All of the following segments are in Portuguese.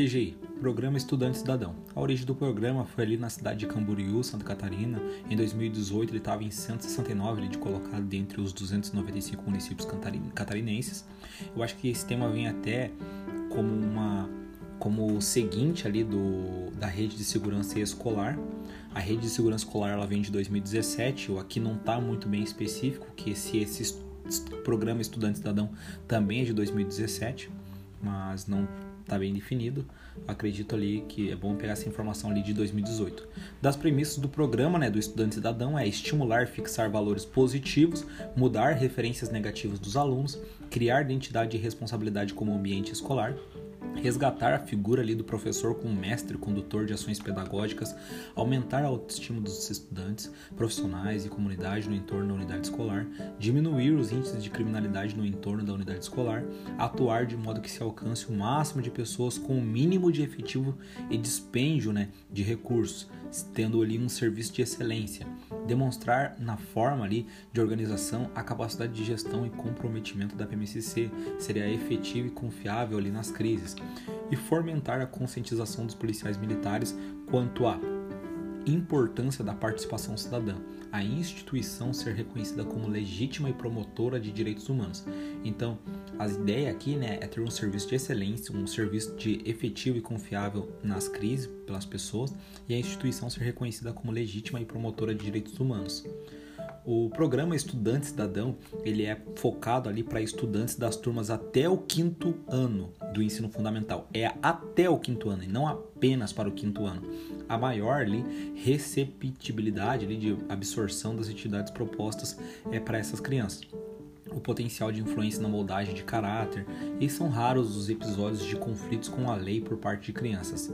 PGI, Programa Estudante Cidadão. A origem do programa foi ali na cidade de Camboriú, Santa Catarina. Em 2018 ele estava em 169, ele de colocado dentre os 295 municípios catarinenses. Eu acho que esse tema vem até como uma como o seguinte ali do, da rede de segurança escolar. A rede de segurança escolar ela vem de 2017, o aqui não está muito bem específico que se esse programa Estudante Cidadão também é de 2017, mas não está bem definido. Acredito ali que é bom pegar essa informação ali de 2018. Das premissas do programa, né, do estudante cidadão é estimular, fixar valores positivos, mudar referências negativas dos alunos, criar identidade e responsabilidade como ambiente escolar, resgatar a figura ali do professor como mestre, condutor de ações pedagógicas, aumentar a autoestima dos estudantes, profissionais e comunidade no entorno da unidade escolar, diminuir os índices de criminalidade no entorno da unidade escolar, atuar de modo que se alcance o máximo de pessoas com o mínimo de efetivo e dispêndio né, de recursos, tendo ali um serviço de excelência, demonstrar na forma ali de organização a capacidade de gestão e comprometimento da PMCC, seria efetivo e confiável ali nas crises, e fomentar a conscientização dos policiais militares quanto à importância da participação cidadã, a instituição ser reconhecida como legítima e promotora de direitos humanos. Então, a ideia aqui né, é ter um serviço de excelência, um serviço de efetivo e confiável nas crises pelas pessoas e a instituição ser reconhecida como legítima e promotora de direitos humanos. O programa Estudante Cidadão ele é focado ali para estudantes das turmas até o quinto ano do ensino fundamental. É até o quinto ano e não apenas para o quinto ano. A maior ali, receptibilidade ali, de absorção das atividades propostas é para essas crianças o potencial de influência na moldagem de caráter, e são raros os episódios de conflitos com a lei por parte de crianças.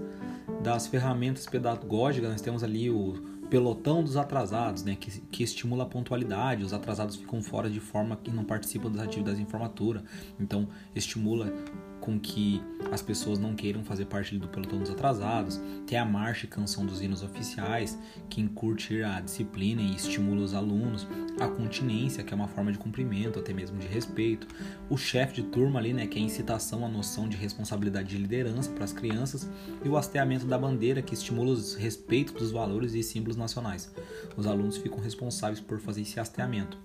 Das ferramentas pedagógicas, nós temos ali o pelotão dos atrasados, né, que, que estimula a pontualidade. Os atrasados ficam fora de forma que não participam das atividades em formatura. Então, estimula com que as pessoas não queiram fazer parte do pelotão dos atrasados. Tem a marcha e canção dos hinos oficiais, que encurte a disciplina e estimula os alunos. A continência, que é uma forma de cumprimento, até mesmo de respeito. O chefe de turma ali, né, que é a incitação à noção de responsabilidade de liderança para as crianças. E o hasteamento da bandeira, que estimula o respeito dos valores e símbolos nacionais. Os alunos ficam responsáveis por fazer esse hasteamento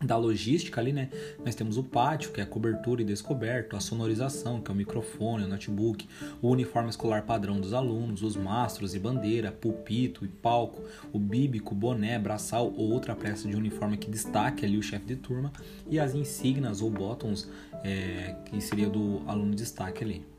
da logística ali, né? Nós temos o pátio, que é a cobertura e descoberto, a sonorização, que é o microfone, o notebook, o uniforme escolar padrão dos alunos, os mastros e bandeira, pulpito e palco, o bíbico, boné, braçal ou outra peça de uniforme que destaque ali o chefe de turma e as insígnias ou bottoms, é, que seria do aluno de destaque ali.